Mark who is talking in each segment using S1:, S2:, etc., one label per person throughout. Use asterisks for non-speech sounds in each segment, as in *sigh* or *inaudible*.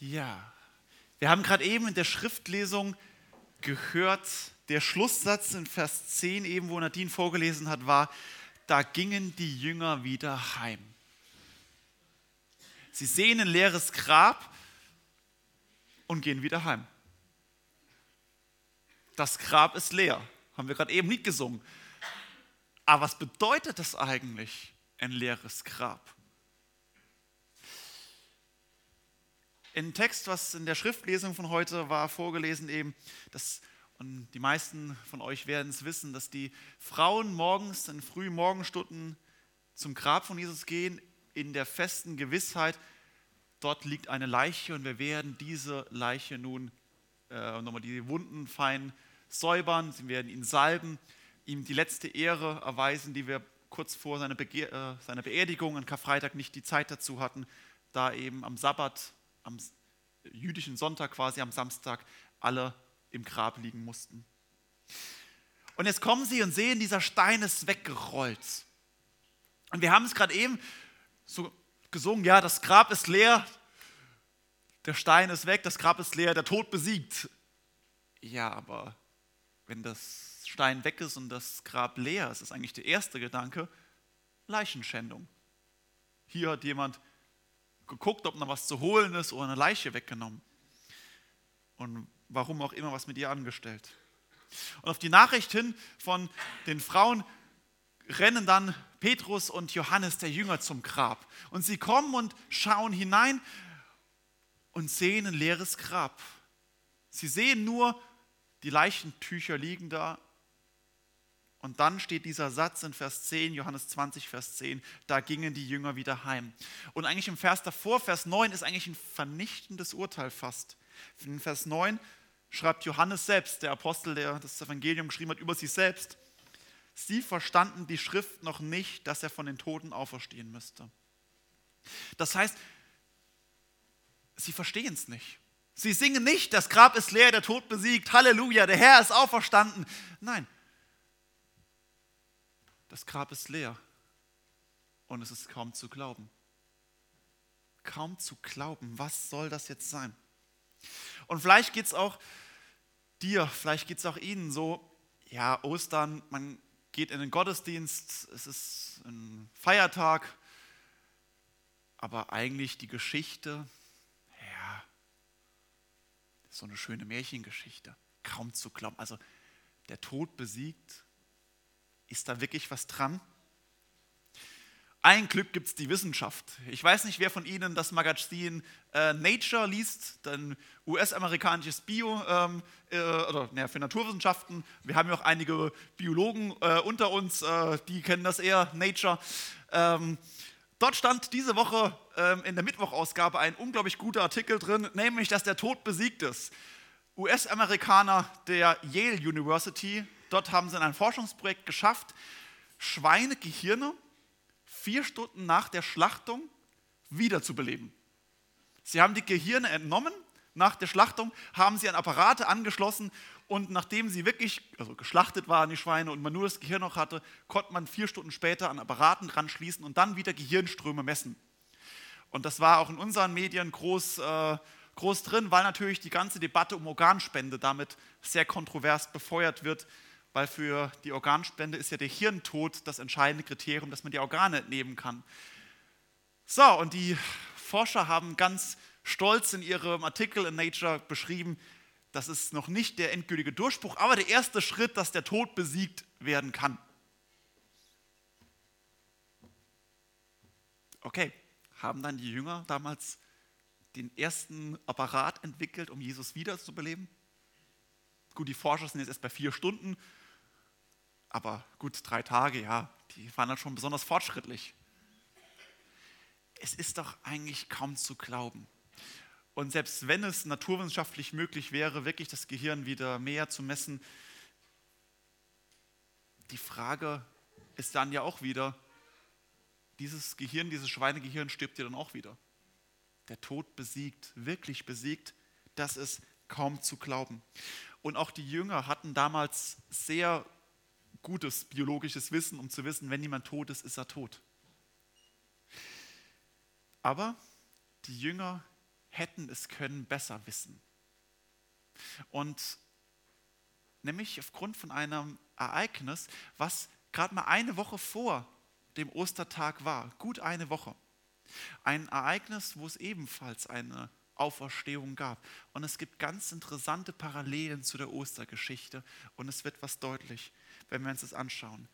S1: Ja, wir haben gerade eben in der Schriftlesung gehört, der Schlusssatz in Vers 10 eben, wo Nadine vorgelesen hat, war, da gingen die Jünger wieder heim. Sie sehen ein leeres Grab und gehen wieder heim. Das Grab ist leer, haben wir gerade eben nicht gesungen. Aber was bedeutet das eigentlich, ein leeres Grab? Ein Text, was in der Schriftlesung von heute war, vorgelesen eben, dass, und die meisten von euch werden es wissen, dass die Frauen morgens in frühen Morgenstunden zum Grab von Jesus gehen, in der festen Gewissheit, dort liegt eine Leiche und wir werden diese Leiche nun äh, nochmal die Wunden fein säubern, sie werden ihn salben, ihm die letzte Ehre erweisen, die wir kurz vor seiner, Bege äh, seiner Beerdigung an Karfreitag nicht die Zeit dazu hatten, da eben am Sabbat, am jüdischen Sonntag quasi am Samstag alle im Grab liegen mussten. Und jetzt kommen sie und sehen, dieser Stein ist weggerollt. Und wir haben es gerade eben so gesungen, ja, das Grab ist leer, der Stein ist weg, das Grab ist leer, der Tod besiegt. Ja, aber wenn das Stein weg ist und das Grab leer ist, ist eigentlich der erste Gedanke Leichenschändung. Hier hat jemand geguckt, ob noch was zu holen ist oder eine Leiche weggenommen. Und warum auch immer was mit ihr angestellt. Und auf die Nachricht hin von den Frauen rennen dann Petrus und Johannes, der Jünger, zum Grab. Und sie kommen und schauen hinein und sehen ein leeres Grab. Sie sehen nur, die Leichentücher liegen da. Und dann steht dieser Satz in Vers 10, Johannes 20, Vers 10, da gingen die Jünger wieder heim. Und eigentlich im Vers davor, Vers 9, ist eigentlich ein vernichtendes Urteil fast. In Vers 9 schreibt Johannes selbst, der Apostel, der das Evangelium geschrieben hat, über sich selbst. Sie verstanden die Schrift noch nicht, dass er von den Toten auferstehen müsste. Das heißt, sie verstehen es nicht. Sie singen nicht, das Grab ist leer, der Tod besiegt, Halleluja, der Herr ist auferstanden. Nein, das Grab ist leer und es ist kaum zu glauben. Kaum zu glauben, was soll das jetzt sein? Und vielleicht geht es auch dir, vielleicht geht es auch Ihnen so, ja, Ostern, man geht in den Gottesdienst, es ist ein Feiertag, aber eigentlich die Geschichte, ja, so eine schöne Märchengeschichte, kaum zu glauben. Also der Tod besiegt, ist da wirklich was dran? Ein Glück gibt es die Wissenschaft. Ich weiß nicht, wer von Ihnen das Magazin äh, Nature liest, ein US-amerikanisches Bio ähm, äh, oder ne, für Naturwissenschaften. Wir haben ja auch einige Biologen äh, unter uns, äh, die kennen das eher, Nature. Ähm, dort stand diese Woche ähm, in der Mittwochausgabe ein unglaublich guter Artikel drin, nämlich, dass der Tod besiegt ist. US-Amerikaner der Yale University, dort haben sie ein Forschungsprojekt geschafft, Schweinegehirne vier Stunden nach der Schlachtung wiederzubeleben. Sie haben die Gehirne entnommen, nach der Schlachtung haben sie an Apparate angeschlossen und nachdem sie wirklich also geschlachtet waren, die Schweine, und man nur das Gehirn noch hatte, konnte man vier Stunden später an Apparaten dran schließen und dann wieder Gehirnströme messen. Und das war auch in unseren Medien groß, äh, groß drin, weil natürlich die ganze Debatte um Organspende damit sehr kontrovers befeuert wird weil für die Organspende ist ja der Hirntod das entscheidende Kriterium, dass man die Organe entnehmen kann. So, und die Forscher haben ganz stolz in ihrem Artikel in Nature beschrieben, das ist noch nicht der endgültige Durchbruch, aber der erste Schritt, dass der Tod besiegt werden kann. Okay, haben dann die Jünger damals den ersten Apparat entwickelt, um Jesus wiederzubeleben? Gut, die Forscher sind jetzt erst bei vier Stunden, aber gut, drei Tage, ja, die waren dann schon besonders fortschrittlich. Es ist doch eigentlich kaum zu glauben. Und selbst wenn es naturwissenschaftlich möglich wäre, wirklich das Gehirn wieder mehr zu messen, die Frage ist dann ja auch wieder, dieses Gehirn, dieses Schweinegehirn stirbt ja dann auch wieder. Der Tod besiegt, wirklich besiegt, das ist kaum zu glauben. Und auch die Jünger hatten damals sehr gutes biologisches Wissen, um zu wissen, wenn jemand tot ist, ist er tot. Aber die Jünger hätten es können besser wissen. Und nämlich aufgrund von einem Ereignis, was gerade mal eine Woche vor dem Ostertag war, gut eine Woche. Ein Ereignis, wo es ebenfalls eine Auferstehung gab. Und es gibt ganz interessante Parallelen zu der Ostergeschichte und es wird was deutlich, wenn wir uns das anschauen.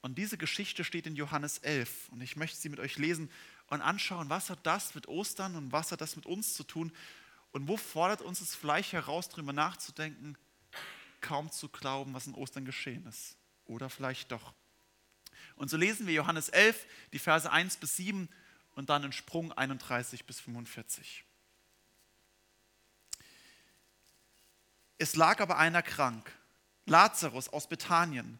S1: Und diese Geschichte steht in Johannes 11 und ich möchte sie mit euch lesen und anschauen, was hat das mit Ostern und was hat das mit uns zu tun und wo fordert uns es vielleicht heraus, darüber nachzudenken, kaum zu glauben, was in Ostern geschehen ist. Oder vielleicht doch. Und so lesen wir Johannes 11, die Verse 1 bis 7 und dann in Sprung 31 bis 45. Es lag aber einer krank, Lazarus aus Bethanien,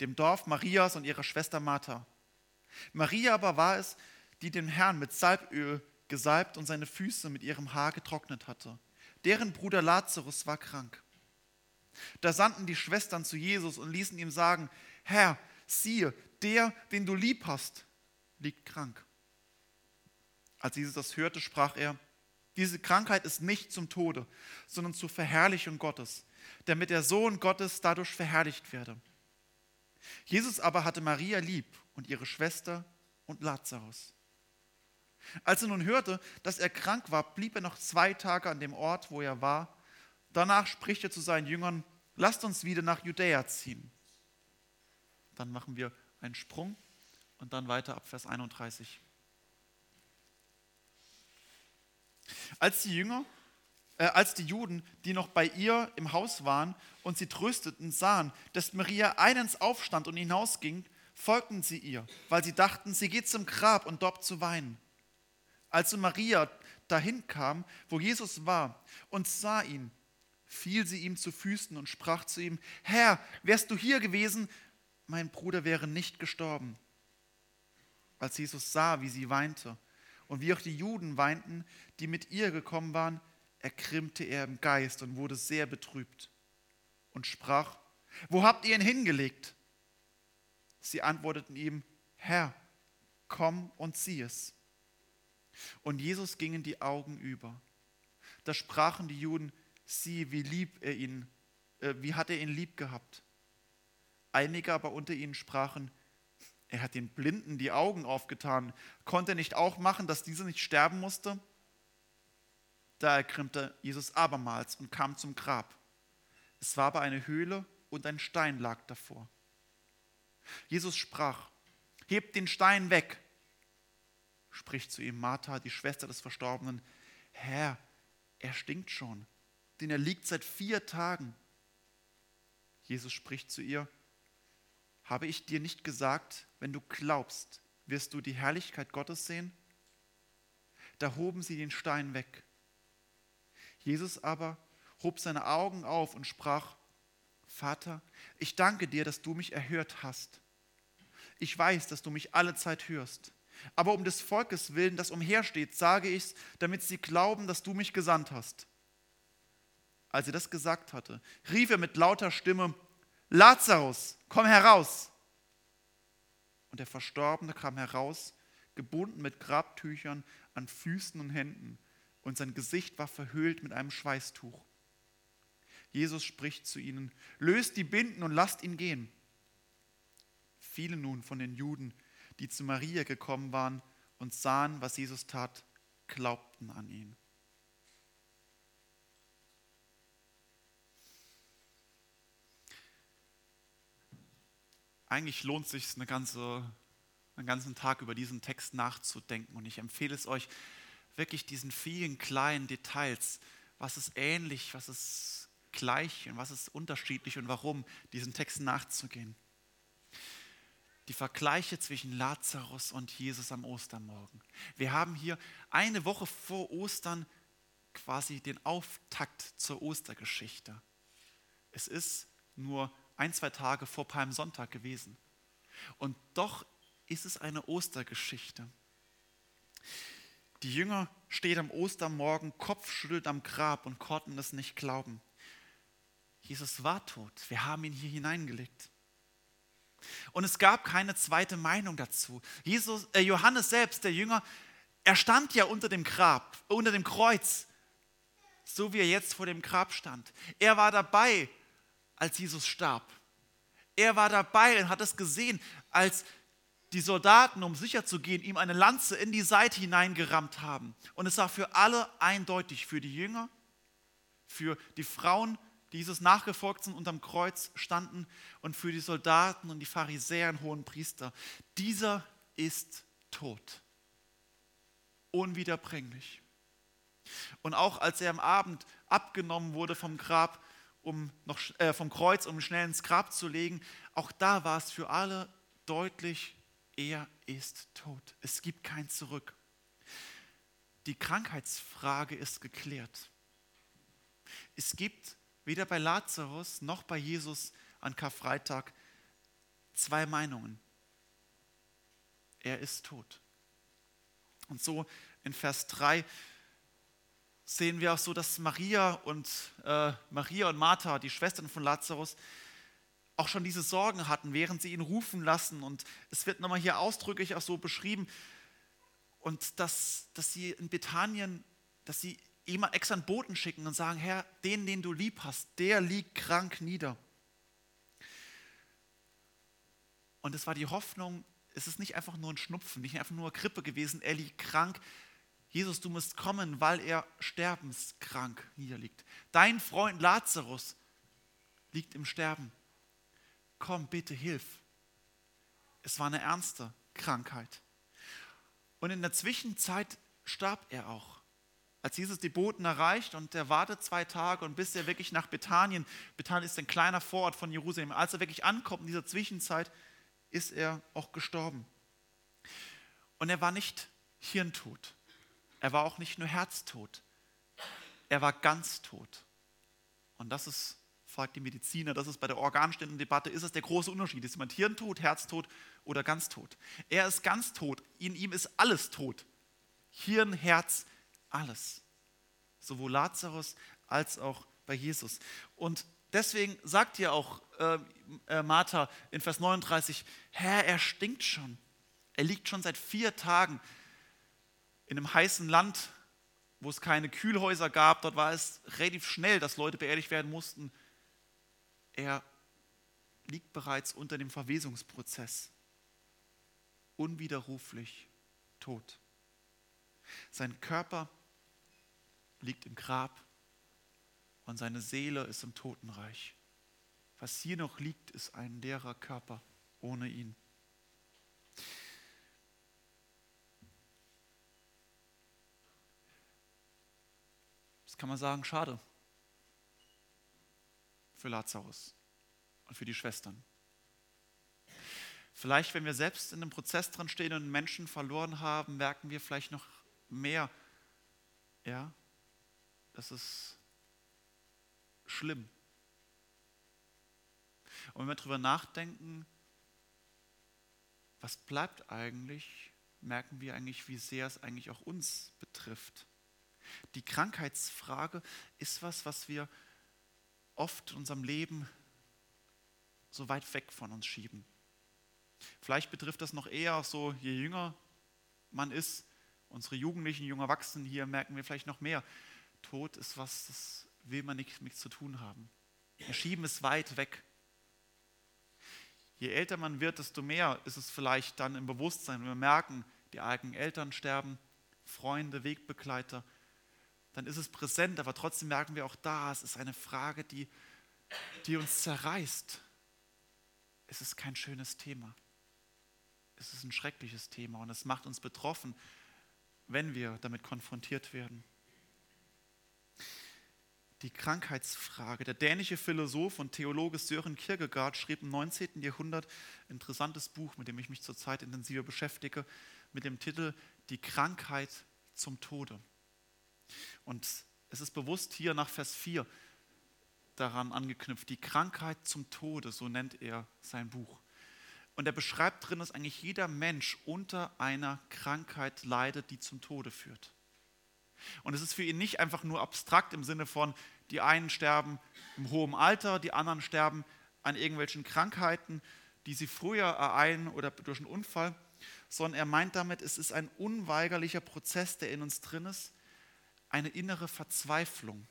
S1: dem Dorf Marias und ihrer Schwester Martha. Maria aber war es, die den Herrn mit Salböl gesalbt und seine Füße mit ihrem Haar getrocknet hatte. Deren Bruder Lazarus war krank. Da sandten die Schwestern zu Jesus und ließen ihm sagen, Herr, siehe, der, den du lieb hast, liegt krank. Als Jesus das hörte, sprach er, diese Krankheit ist nicht zum Tode, sondern zur Verherrlichung Gottes, damit der Sohn Gottes dadurch verherrlicht werde. Jesus aber hatte Maria lieb und ihre Schwester und Lazarus. Als er nun hörte, dass er krank war, blieb er noch zwei Tage an dem Ort, wo er war. Danach spricht er zu seinen Jüngern, lasst uns wieder nach Judäa ziehen. Dann machen wir einen Sprung und dann weiter ab Vers 31. Als die Jünger, äh, als die Juden, die noch bei ihr im Haus waren und sie trösteten, sahen, dass Maria eilends aufstand und hinausging, folgten sie ihr, weil sie dachten, sie geht zum Grab und dort zu weinen. Als Maria dahin kam, wo Jesus war, und sah ihn, fiel sie ihm zu Füßen und sprach zu ihm, Herr, wärst du hier gewesen, mein Bruder wäre nicht gestorben. Als Jesus sah, wie sie weinte und wie auch die Juden weinten, die mit ihr gekommen waren, erkrimmte er im Geist und wurde sehr betrübt und sprach, wo habt ihr ihn hingelegt? Sie antworteten ihm, Herr, komm und sieh es. Und Jesus gingen die Augen über. Da sprachen die Juden, sieh, wie lieb er ihn, äh, wie hat er ihn lieb gehabt. Einige aber unter ihnen sprachen, er hat den Blinden die Augen aufgetan. Konnte er nicht auch machen, dass dieser nicht sterben musste? Da ergrimmte Jesus abermals und kam zum Grab. Es war aber eine Höhle und ein Stein lag davor. Jesus sprach, hebt den Stein weg. Spricht zu ihm Martha, die Schwester des Verstorbenen, Herr, er stinkt schon, denn er liegt seit vier Tagen. Jesus spricht zu ihr, habe ich dir nicht gesagt, wenn du glaubst, wirst du die Herrlichkeit Gottes sehen? Da hoben sie den Stein weg. Jesus aber hob seine Augen auf und sprach, Vater, ich danke dir, dass du mich erhört hast. Ich weiß, dass du mich alle Zeit hörst. Aber um des Volkes willen, das umhersteht, sage ich's, damit sie glauben, dass du mich gesandt hast. Als er das gesagt hatte, rief er mit lauter Stimme, Lazarus, komm heraus. Und der Verstorbene kam heraus, gebunden mit Grabtüchern an Füßen und Händen, und sein Gesicht war verhüllt mit einem Schweißtuch. Jesus spricht zu ihnen, löst die Binden und lasst ihn gehen. Viele nun von den Juden, die zu Maria gekommen waren und sahen, was Jesus tat, glaubten an ihn. Eigentlich lohnt es sich eine ganze, einen ganzen Tag über diesen Text nachzudenken. Und ich empfehle es euch, wirklich diesen vielen kleinen Details, was ist ähnlich, was ist gleich und was ist unterschiedlich und warum, diesen Texten nachzugehen. Die Vergleiche zwischen Lazarus und Jesus am Ostermorgen. Wir haben hier eine Woche vor Ostern quasi den Auftakt zur Ostergeschichte. Es ist nur ein, zwei Tage vor Palmsonntag gewesen. Und doch ist es eine Ostergeschichte. Die Jünger stehen am Ostermorgen kopfschüttelt am Grab und konnten es nicht glauben. Jesus war tot. Wir haben ihn hier hineingelegt. Und es gab keine zweite Meinung dazu. Jesus, äh Johannes selbst, der Jünger, er stand ja unter dem Grab, unter dem Kreuz so wie er jetzt vor dem Grab stand. Er war dabei, als Jesus starb. Er war dabei und hat es gesehen, als die Soldaten, um sicher zu gehen, ihm eine Lanze in die Seite hineingerammt haben. Und es war für alle eindeutig, für die Jünger, für die Frauen, die Jesus nachgefolgt sind, unterm Kreuz standen und für die Soldaten und die Pharisäer und hohen Priester. Dieser ist tot. Unwiederbringlich. Und auch als er am Abend abgenommen wurde vom Grab, um noch, äh, vom Kreuz, um schnell ins Grab zu legen, auch da war es für alle deutlich, er ist tot. Es gibt kein Zurück. Die Krankheitsfrage ist geklärt. Es gibt weder bei Lazarus noch bei Jesus an Karfreitag zwei Meinungen. Er ist tot. Und so in Vers 3 sehen wir auch so, dass Maria und, äh, Maria und Martha, die Schwestern von Lazarus, auch schon diese Sorgen hatten, während sie ihn rufen lassen. Und es wird nochmal hier ausdrücklich auch so beschrieben. Und dass, dass sie in Bethanien, dass sie ihm extra einen Boten schicken und sagen, Herr, den, den du lieb hast, der liegt krank nieder. Und es war die Hoffnung, es ist nicht einfach nur ein Schnupfen, nicht einfach nur Grippe gewesen, er liegt krank. Jesus, du musst kommen, weil er sterbenskrank niederliegt. Dein Freund Lazarus liegt im Sterben. Komm, bitte hilf. Es war eine ernste Krankheit. Und in der Zwischenzeit starb er auch. Als Jesus die Boten erreicht und er wartet zwei Tage und bis er wirklich nach Bethanien, Bethanien ist ein kleiner Vorort von Jerusalem, als er wirklich ankommt in dieser Zwischenzeit, ist er auch gestorben. Und er war nicht hirntot. Er war auch nicht nur herztot. Er war ganz tot. Und das ist, fragt die Mediziner, das ist bei der Organständendebatte, ist es der große Unterschied. Ist jemand hirntot, herztot oder ganz tot? Er ist ganz tot. In ihm ist alles tot. Hirn, Herz, alles. Sowohl Lazarus als auch bei Jesus. Und deswegen sagt ja auch äh, äh, Martha in Vers 39, Herr, er stinkt schon. Er liegt schon seit vier Tagen in einem heißen Land, wo es keine Kühlhäuser gab. Dort war es relativ schnell, dass Leute beerdigt werden mussten. Er liegt bereits unter dem Verwesungsprozess. Unwiderruflich tot. Sein Körper liegt im Grab und seine Seele ist im Totenreich. Was hier noch liegt, ist ein leerer Körper ohne ihn. Kann man sagen, schade für Lazarus und für die Schwestern. Vielleicht, wenn wir selbst in einem Prozess dran stehen und Menschen verloren haben, merken wir vielleicht noch mehr, ja, das ist schlimm. Und wenn wir darüber nachdenken, was bleibt eigentlich, merken wir eigentlich, wie sehr es eigentlich auch uns betrifft. Die Krankheitsfrage ist was, was wir oft in unserem Leben so weit weg von uns schieben. Vielleicht betrifft das noch eher so, je jünger man ist, unsere Jugendlichen, junge Erwachsenen hier merken wir vielleicht noch mehr. Tod ist was, das will man nichts mit zu tun haben. Wir schieben es weit weg. Je älter man wird, desto mehr ist es vielleicht dann im Bewusstsein, wenn wir merken, die eigenen Eltern sterben, Freunde, Wegbegleiter, dann ist es präsent, aber trotzdem merken wir auch da, es ist eine Frage, die, die uns zerreißt. Es ist kein schönes Thema. Es ist ein schreckliches Thema und es macht uns betroffen, wenn wir damit konfrontiert werden die Krankheitsfrage. Der dänische Philosoph und Theologe Sören Kierkegaard schrieb im 19. Jahrhundert ein interessantes Buch, mit dem ich mich zurzeit intensiver beschäftige, mit dem Titel Die Krankheit zum Tode. Und es ist bewusst hier nach Vers 4 daran angeknüpft, die Krankheit zum Tode, so nennt er sein Buch. Und er beschreibt drin, dass eigentlich jeder Mensch unter einer Krankheit leidet, die zum Tode führt. Und es ist für ihn nicht einfach nur abstrakt im Sinne von, die einen sterben im hohen Alter, die anderen sterben an irgendwelchen Krankheiten, die sie früher ereilen oder durch einen Unfall, sondern er meint damit, es ist ein unweigerlicher Prozess, der in uns drin ist, eine innere Verzweiflung,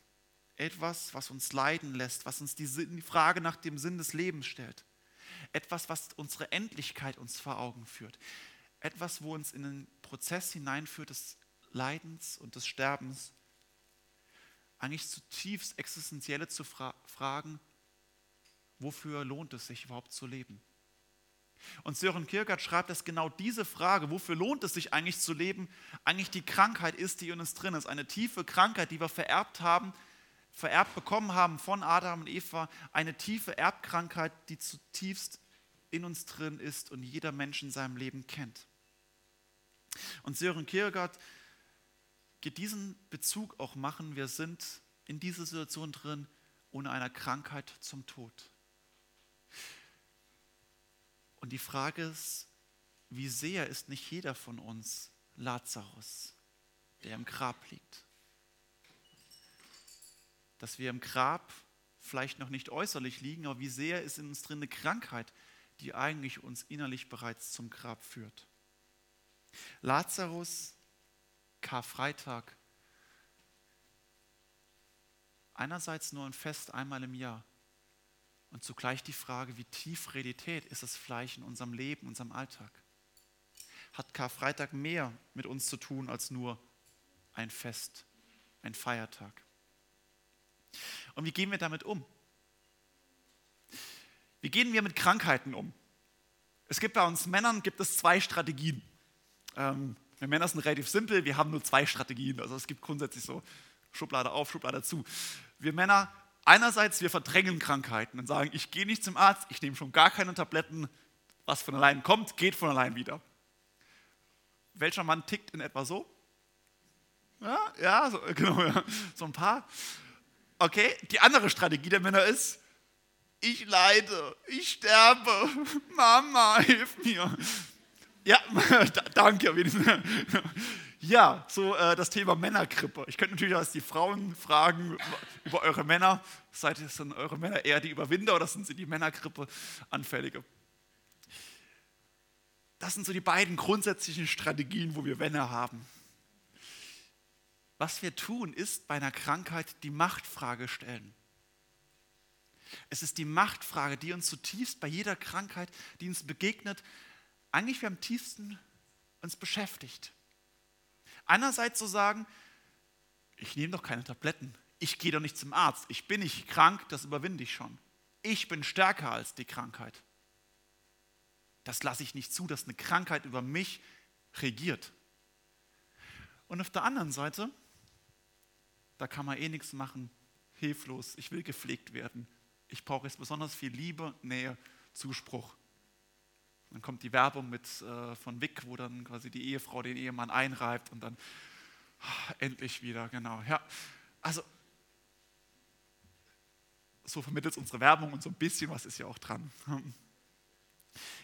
S1: etwas, was uns leiden lässt, was uns die, Frage nach dem Sinn des Lebens stellt. Etwas, was unsere Endlichkeit uns vor Augen führt. Etwas, wo uns in einen Prozess hineinführt des Leidens und des Sterbens. Eigentlich zutiefst existenzielle zu fra fragen, wofür lohnt es sich überhaupt zu leben? Und Sören Kierkegaard schreibt, dass genau diese Frage, wofür lohnt es sich eigentlich zu leben, eigentlich die Krankheit ist, die in uns drin ist. Eine tiefe Krankheit, die wir vererbt haben, vererbt bekommen haben von Adam und Eva. Eine tiefe Erbkrankheit, die zutiefst in uns drin ist und jeder Mensch in seinem Leben kennt. Und Sören Kierkegaard geht diesen Bezug auch machen, wir sind in dieser Situation drin, ohne einer Krankheit zum Tod. Und die Frage ist, wie sehr ist nicht jeder von uns Lazarus, der im Grab liegt? Dass wir im Grab vielleicht noch nicht äußerlich liegen, aber wie sehr ist in uns drin eine Krankheit, die eigentlich uns innerlich bereits zum Grab führt. Lazarus, Karfreitag, einerseits nur ein Fest einmal im Jahr, und zugleich die Frage, wie tief Realität ist das Fleisch in unserem Leben, unserem Alltag? Hat Karfreitag mehr mit uns zu tun als nur ein Fest, ein Feiertag? Und wie gehen wir damit um? Wie gehen wir mit Krankheiten um? Es gibt bei uns Männern gibt es zwei Strategien. Ähm, wir Männer sind relativ simpel, wir haben nur zwei Strategien. Also es gibt grundsätzlich so Schublade auf, Schublade zu. Wir Männer einerseits, wir verdrängen Krankheiten und sagen, ich gehe nicht zum Arzt, ich nehme schon gar keine Tabletten, was von allein kommt, geht von allein wieder. Welcher Mann tickt in etwa so? Ja, ja, so, *laughs* genau, ja. so ein paar. Okay, die andere Strategie der Männer ist, ich leide, ich sterbe, *laughs* Mama, hilf mir. Ja, *laughs* danke. Ja, so äh, das Thema Männergrippe. Ich könnte natürlich auch die Frauen fragen über eure Männer. Seid ihr sind eure Männer eher die Überwinder oder sind sie die Männergrippe anfällige? Das sind so die beiden grundsätzlichen Strategien, wo wir Männer haben. Was wir tun, ist bei einer Krankheit die Machtfrage stellen. Es ist die Machtfrage, die uns zutiefst bei jeder Krankheit, die uns begegnet, eigentlich am tiefsten uns beschäftigt. Einerseits zu sagen, ich nehme doch keine Tabletten, ich gehe doch nicht zum Arzt, ich bin nicht krank, das überwinde ich schon. Ich bin stärker als die Krankheit. Das lasse ich nicht zu, dass eine Krankheit über mich regiert. Und auf der anderen Seite, da kann man eh nichts machen, hilflos, ich will gepflegt werden, ich brauche jetzt besonders viel Liebe, Nähe, Zuspruch. Dann kommt die Werbung mit, äh, von Wick, wo dann quasi die Ehefrau den Ehemann einreibt und dann ach, endlich wieder, genau. Ja, also so vermittelt unsere Werbung und so ein bisschen was ist ja auch dran.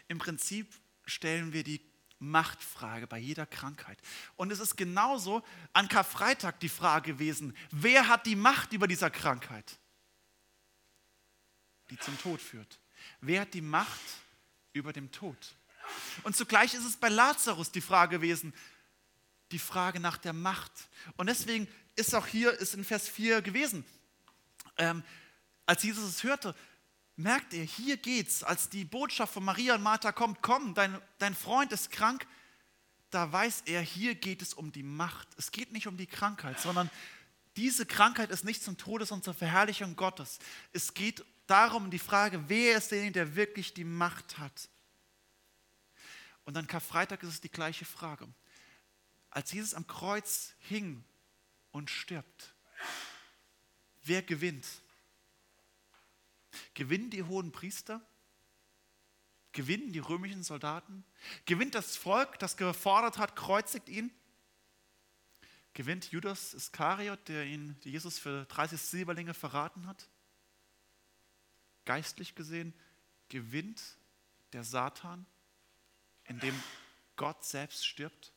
S1: Im Prinzip stellen wir die Machtfrage bei jeder Krankheit. Und es ist genauso an Karfreitag die Frage gewesen, wer hat die Macht über dieser Krankheit, die zum Tod führt? Wer hat die Macht über dem Tod. Und zugleich ist es bei Lazarus die Frage gewesen, die Frage nach der Macht. Und deswegen ist auch hier, ist in Vers 4 gewesen, ähm, als Jesus es hörte, merkt er, hier geht's, als die Botschaft von Maria und Martha kommt, komm, dein, dein Freund ist krank, da weiß er, hier geht es um die Macht. Es geht nicht um die Krankheit, sondern diese Krankheit ist nicht zum Todes und zur Verherrlichung Gottes. Es geht darum die Frage, wer ist derjenige, der wirklich die Macht hat? Und an Karfreitag ist es die gleiche Frage. Als Jesus am Kreuz hing und stirbt, wer gewinnt? Gewinnen die hohen Priester? Gewinnen die römischen Soldaten? Gewinnt das Volk, das gefordert hat, kreuzigt ihn? Gewinnt Judas Iskariot, der ihn, der Jesus für 30 Silberlinge verraten hat? Geistlich gesehen gewinnt der Satan, indem Gott selbst stirbt?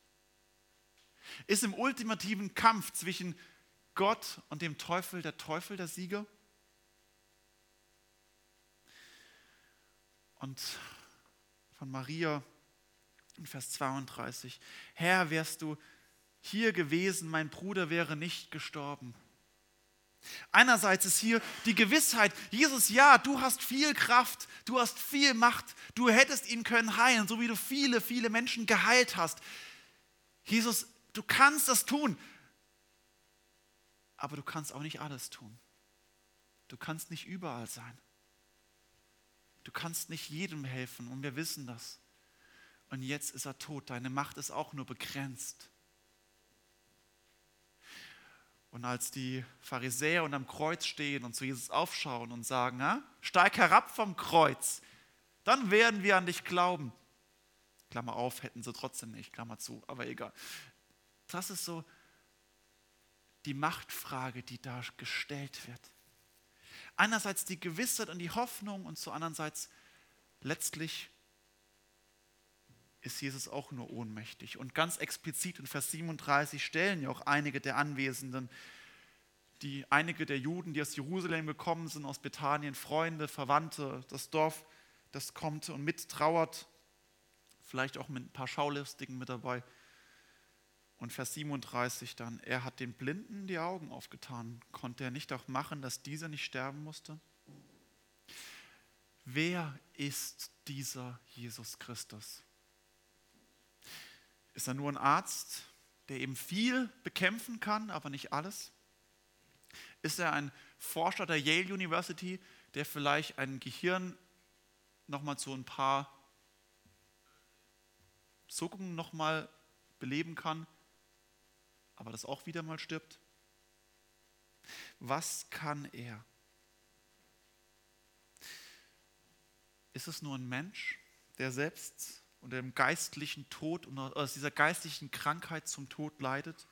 S1: Ist im ultimativen Kampf zwischen Gott und dem Teufel der Teufel der Sieger? Und von Maria in Vers 32, Herr, wärst du hier gewesen, mein Bruder wäre nicht gestorben. Einerseits ist hier die Gewissheit, Jesus, ja, du hast viel Kraft, du hast viel Macht, du hättest ihn können heilen, so wie du viele, viele Menschen geheilt hast. Jesus, du kannst das tun, aber du kannst auch nicht alles tun. Du kannst nicht überall sein. Du kannst nicht jedem helfen und wir wissen das. Und jetzt ist er tot. Deine Macht ist auch nur begrenzt. Und als die Pharisäer unterm Kreuz stehen und zu Jesus aufschauen und sagen, na, steig herab vom Kreuz, dann werden wir an dich glauben. Klammer auf, hätten sie trotzdem nicht, Klammer zu, aber egal. Das ist so die Machtfrage, die da gestellt wird. Einerseits die Gewissheit und die Hoffnung und zu andererseits letztlich ist Jesus auch nur ohnmächtig. Und ganz explizit in Vers 37 stellen ja auch einige der Anwesenden, die einige der Juden, die aus Jerusalem gekommen sind, aus Bethanien, Freunde, Verwandte, das Dorf, das kommt und mittrauert, vielleicht auch mit ein paar Schaulistigen mit dabei. Und Vers 37 dann, er hat den Blinden die Augen aufgetan. Konnte er nicht auch machen, dass dieser nicht sterben musste? Wer ist dieser Jesus Christus? Ist er nur ein Arzt, der eben viel bekämpfen kann, aber nicht alles? Ist er ein Forscher der Yale University, der vielleicht ein Gehirn nochmal zu ein paar Zuckungen nochmal beleben kann, aber das auch wieder mal stirbt? Was kann er? Ist es nur ein Mensch, der selbst und dem geistlichen Tod aus dieser geistlichen Krankheit zum Tod leidet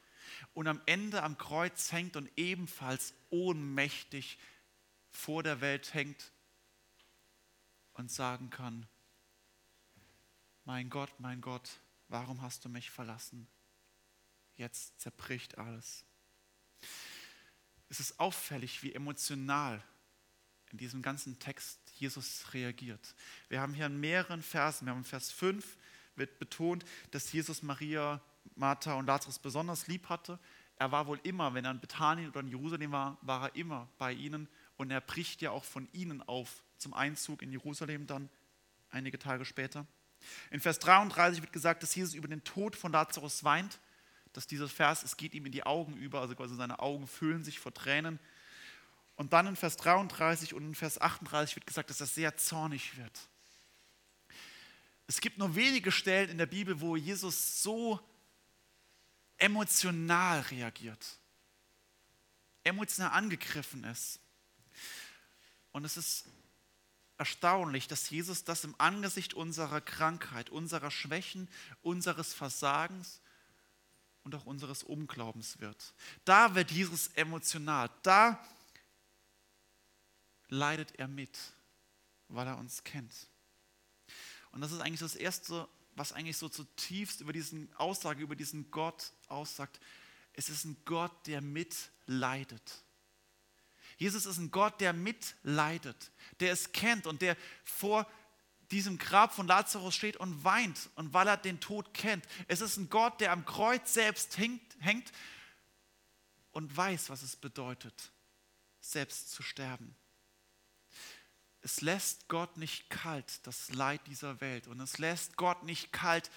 S1: und am Ende am Kreuz hängt und ebenfalls ohnmächtig vor der Welt hängt und sagen kann, mein Gott, mein Gott, warum hast du mich verlassen? Jetzt zerbricht alles. Es ist auffällig, wie emotional in diesem ganzen Text Jesus reagiert. Wir haben hier in mehreren Versen, wir haben in Vers 5 wird betont, dass Jesus Maria, Martha und Lazarus besonders lieb hatte. Er war wohl immer, wenn er in Bethanien oder in Jerusalem war, war er immer bei ihnen und er bricht ja auch von ihnen auf zum Einzug in Jerusalem dann einige Tage später. In Vers 33 wird gesagt, dass Jesus über den Tod von Lazarus weint, dass dieser Vers, es geht ihm in die Augen über, also quasi seine Augen füllen sich vor Tränen. Und dann in Vers 33 und in Vers 38 wird gesagt, dass er sehr zornig wird. Es gibt nur wenige Stellen in der Bibel, wo Jesus so emotional reagiert, emotional angegriffen ist. Und es ist erstaunlich, dass Jesus das im Angesicht unserer Krankheit, unserer Schwächen, unseres Versagens und auch unseres Unglaubens wird. Da wird Jesus emotional. Da leidet er mit, weil er uns kennt. Und das ist eigentlich das Erste, was eigentlich so zutiefst über diesen Aussage, über diesen Gott aussagt. Es ist ein Gott, der mitleidet. Jesus ist ein Gott, der mitleidet, der es kennt und der vor diesem Grab von Lazarus steht und weint und weil er den Tod kennt. Es ist ein Gott, der am Kreuz selbst hängt, und weiß, was es bedeutet, selbst zu sterben es lässt Gott nicht kalt, das Leid dieser Welt. Und es lässt Gott nicht kalt,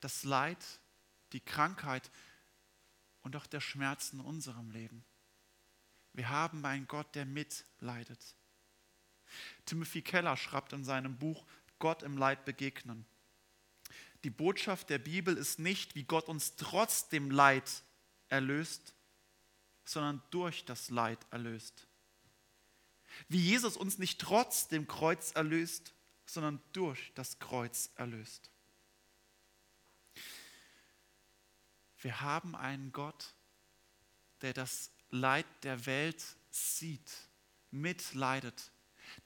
S1: das Leid, die Krankheit und auch der Schmerz in unserem Leben. Wir haben einen Gott, der mitleidet. Timothy Keller schreibt in seinem Buch Gott im Leid begegnen. Die Botschaft der Bibel ist nicht, wie Gott uns trotz dem Leid erlöst, sondern durch das Leid erlöst. Wie Jesus uns nicht trotz dem Kreuz erlöst, sondern durch das Kreuz erlöst. Wir haben einen Gott, der das Leid der Welt sieht, mitleidet,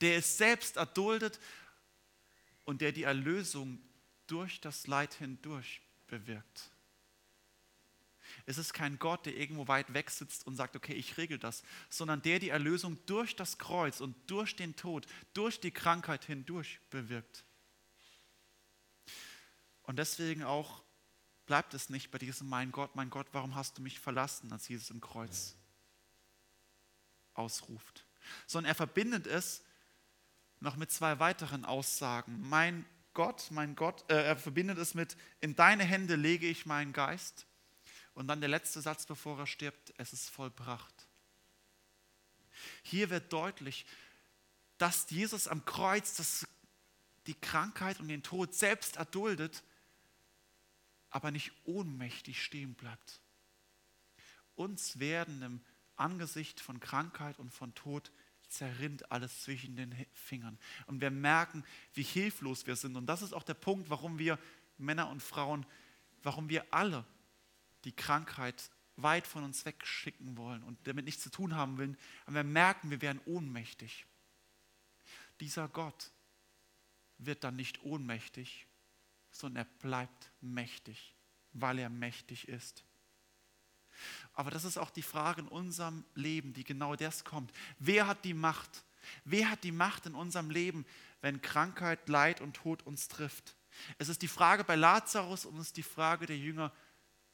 S1: der es selbst erduldet und der die Erlösung durch das Leid hindurch bewirkt. Es ist kein Gott, der irgendwo weit weg sitzt und sagt, okay, ich regel das, sondern der die Erlösung durch das Kreuz und durch den Tod, durch die Krankheit hindurch bewirkt. Und deswegen auch bleibt es nicht bei diesem, mein Gott, mein Gott, warum hast du mich verlassen, als Jesus im Kreuz ausruft, sondern er verbindet es noch mit zwei weiteren Aussagen. Mein Gott, mein Gott, äh, er verbindet es mit, in deine Hände lege ich meinen Geist. Und dann der letzte Satz, bevor er stirbt, es ist vollbracht. Hier wird deutlich, dass Jesus am Kreuz das, die Krankheit und den Tod selbst erduldet, aber nicht ohnmächtig stehen bleibt. Uns werden im Angesicht von Krankheit und von Tod zerrinnt alles zwischen den Fingern. Und wir merken, wie hilflos wir sind. Und das ist auch der Punkt, warum wir Männer und Frauen, warum wir alle die Krankheit weit von uns wegschicken wollen und damit nichts zu tun haben wollen. Aber wir merken, wir werden ohnmächtig. Dieser Gott wird dann nicht ohnmächtig, sondern er bleibt mächtig, weil er mächtig ist. Aber das ist auch die Frage in unserem Leben, die genau das kommt. Wer hat die Macht? Wer hat die Macht in unserem Leben, wenn Krankheit, Leid und Tod uns trifft? Es ist die Frage bei Lazarus und es ist die Frage der Jünger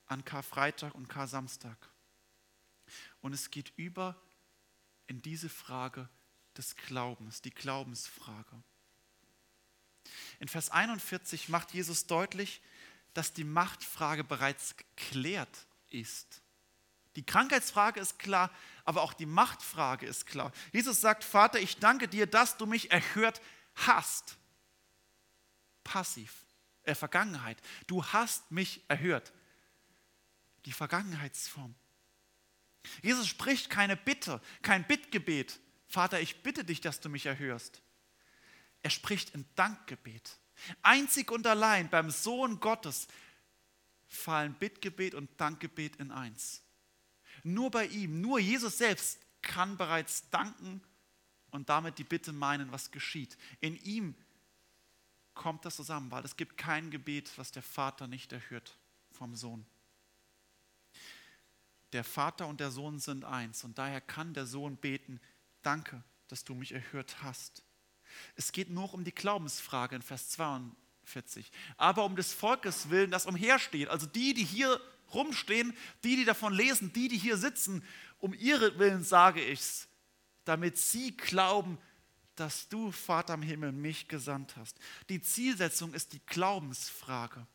S1: an Karfreitag und Kar-Samstag. Und es geht über in diese Frage des Glaubens, die Glaubensfrage. In Vers 41 macht Jesus deutlich, dass die Machtfrage bereits geklärt ist. Die Krankheitsfrage ist klar, aber auch die Machtfrage ist klar. Jesus sagt, Vater, ich danke dir, dass du mich erhört hast. Passiv, äh, Vergangenheit. Du hast mich erhört. Die Vergangenheitsform. Jesus spricht keine Bitte, kein Bittgebet. Vater, ich bitte dich, dass du mich erhörst. Er spricht ein Dankgebet. Einzig und allein beim Sohn Gottes fallen Bittgebet und Dankgebet in eins. Nur bei ihm, nur Jesus selbst kann bereits danken und damit die Bitte meinen, was geschieht. In ihm kommt das zusammen, weil es gibt kein Gebet, was der Vater nicht erhört vom Sohn. Der Vater und der Sohn sind eins und daher kann der Sohn beten, danke, dass du mich erhört hast. Es geht nur um die Glaubensfrage in Vers 42, aber um des Volkes willen, das umhersteht, also die, die hier rumstehen, die, die davon lesen, die, die hier sitzen, um ihre Willen sage ich's, damit sie glauben, dass du, Vater im Himmel, mich gesandt hast. Die Zielsetzung ist die Glaubensfrage.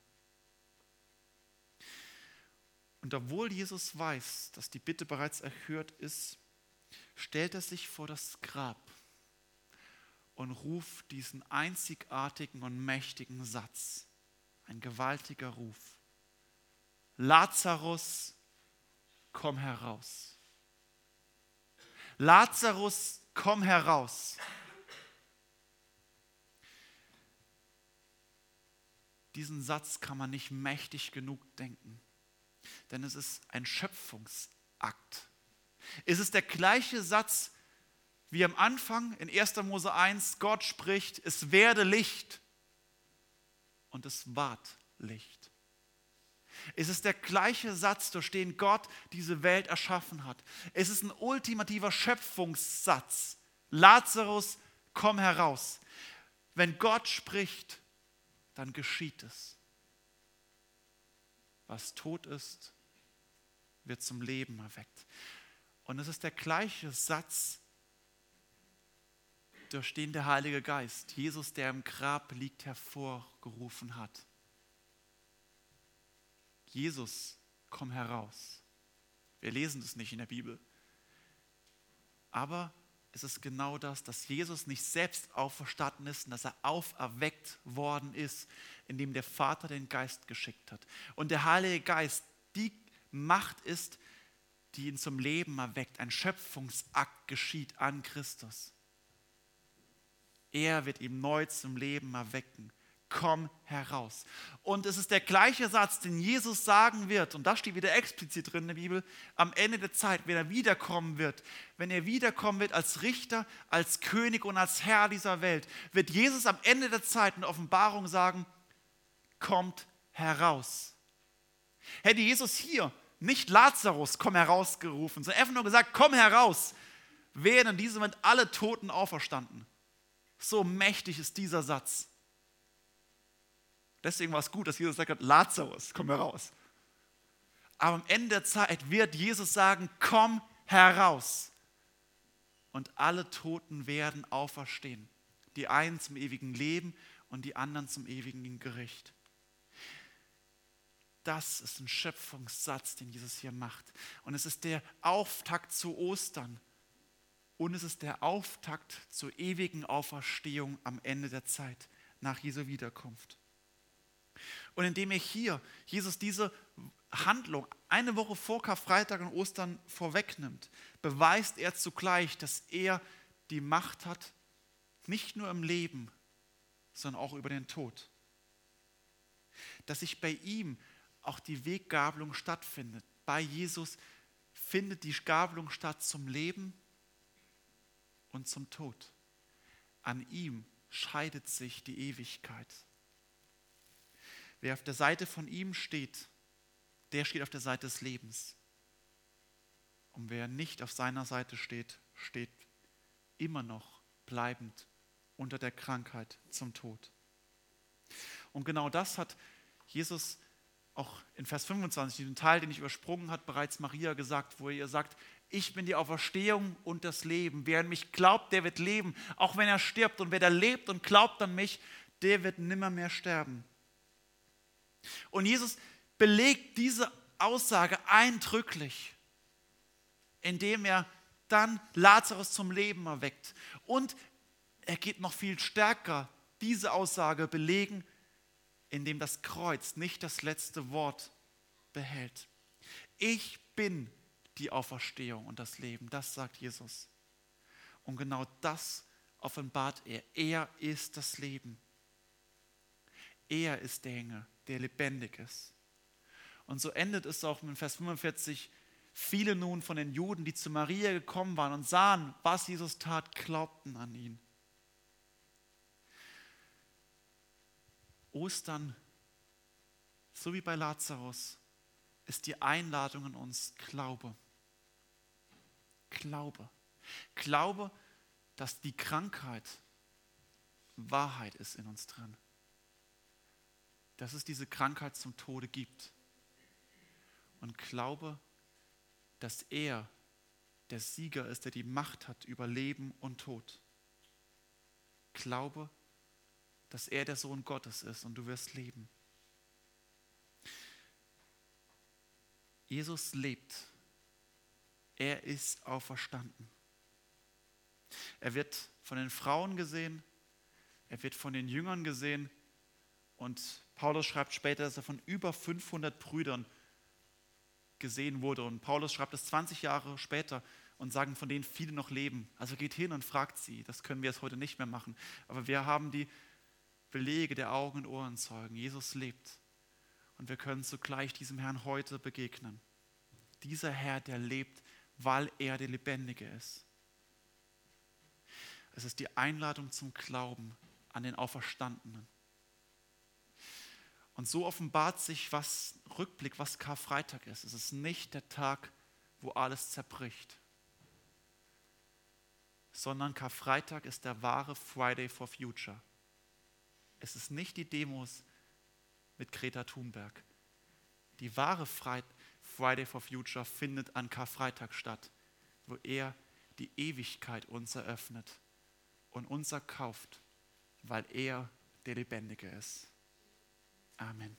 S1: Und obwohl Jesus weiß, dass die Bitte bereits erhört ist, stellt er sich vor das Grab und ruft diesen einzigartigen und mächtigen Satz. Ein gewaltiger Ruf. Lazarus, komm heraus. Lazarus, komm heraus. Diesen Satz kann man nicht mächtig genug denken, denn es ist ein Schöpfungsakt. Es ist der gleiche Satz wie am Anfang in 1. Mose 1, Gott spricht, es werde Licht und es ward Licht. Es ist der gleiche Satz, durch den Gott diese Welt erschaffen hat. Es ist ein ultimativer Schöpfungssatz. Lazarus, komm heraus. Wenn Gott spricht, dann geschieht es. Was tot ist, wird zum Leben erweckt. Und es ist der gleiche Satz, durch den der Heilige Geist, Jesus, der im Grab liegt, hervorgerufen hat. Jesus, komm heraus. Wir lesen das nicht in der Bibel. Aber es ist genau das, dass Jesus nicht selbst auferstanden ist und dass er auferweckt worden ist, indem der Vater den Geist geschickt hat. Und der Heilige Geist die Macht ist, die ihn zum Leben erweckt. Ein Schöpfungsakt geschieht an Christus. Er wird ihm neu zum Leben erwecken komm heraus. Und es ist der gleiche Satz, den Jesus sagen wird, und das steht wieder explizit drin in der Bibel, am Ende der Zeit, wenn er wiederkommen wird, wenn er wiederkommen wird als Richter, als König und als Herr dieser Welt, wird Jesus am Ende der Zeit in Offenbarung sagen, kommt heraus. Hätte Jesus hier nicht Lazarus, komm heraus gerufen, sondern einfach nur gesagt, komm heraus, wären in diesem Moment alle Toten auferstanden. So mächtig ist dieser Satz. Deswegen war es gut, dass Jesus sagt, Lazarus, komm heraus. Aber am Ende der Zeit wird Jesus sagen, komm heraus. und alle Toten werden auferstehen. Die einen zum ewigen Leben und die anderen zum ewigen Gericht. Das ist ein Schöpfungssatz, den Jesus hier macht. Und es ist der Auftakt zu Ostern. Und es ist der Auftakt zur ewigen Auferstehung am Ende der Zeit, nach Jesu Wiederkunft. Und indem er hier Jesus diese Handlung eine Woche vor Karfreitag und Ostern vorwegnimmt, beweist er zugleich, dass er die Macht hat, nicht nur im Leben, sondern auch über den Tod. Dass sich bei ihm auch die Weggabelung stattfindet. Bei Jesus findet die Gabelung statt zum Leben und zum Tod. An ihm scheidet sich die Ewigkeit. Wer auf der Seite von ihm steht, der steht auf der Seite des Lebens. Und wer nicht auf seiner Seite steht, steht immer noch bleibend unter der Krankheit zum Tod. Und genau das hat Jesus auch in Vers 25, diesem Teil, den ich übersprungen habe, bereits Maria gesagt, wo ihr sagt, ich bin die Auferstehung und das Leben. Wer an mich glaubt, der wird leben, auch wenn er stirbt. Und wer da lebt und glaubt an mich, der wird nimmer mehr sterben. Und Jesus belegt diese Aussage eindrücklich, indem er dann Lazarus zum Leben erweckt. Und er geht noch viel stärker diese Aussage belegen, indem das Kreuz nicht das letzte Wort behält. Ich bin die Auferstehung und das Leben, das sagt Jesus. Und genau das offenbart er. Er ist das Leben. Er ist der Engel, der lebendig ist. Und so endet es auch in Vers 45. Viele nun von den Juden, die zu Maria gekommen waren und sahen, was Jesus tat, glaubten an ihn. Ostern, so wie bei Lazarus, ist die Einladung an uns Glaube. Glaube. Glaube, dass die Krankheit Wahrheit ist in uns drin. Dass es diese Krankheit zum Tode gibt. Und glaube, dass er der Sieger ist, der die Macht hat über Leben und Tod. Glaube, dass er der Sohn Gottes ist und du wirst leben. Jesus lebt. Er ist auferstanden. Er wird von den Frauen gesehen, er wird von den Jüngern gesehen und Paulus schreibt später, dass er von über 500 Brüdern gesehen wurde. Und Paulus schreibt es 20 Jahre später und sagen, von denen viele noch leben. Also geht hin und fragt sie. Das können wir jetzt heute nicht mehr machen. Aber wir haben die Belege der Augen- und Ohrenzeugen. Jesus lebt. Und wir können zugleich diesem Herrn heute begegnen. Dieser Herr, der lebt, weil er der Lebendige ist. Es ist die Einladung zum Glauben an den Auferstandenen. Und so offenbart sich, was Rückblick, was Karfreitag ist. Es ist nicht der Tag, wo alles zerbricht, sondern Karfreitag ist der wahre Friday for Future. Es ist nicht die Demos mit Greta Thunberg. Die wahre Friday for Future findet an Karfreitag statt, wo er die Ewigkeit uns eröffnet und uns erkauft, weil er der Lebendige ist. Amen.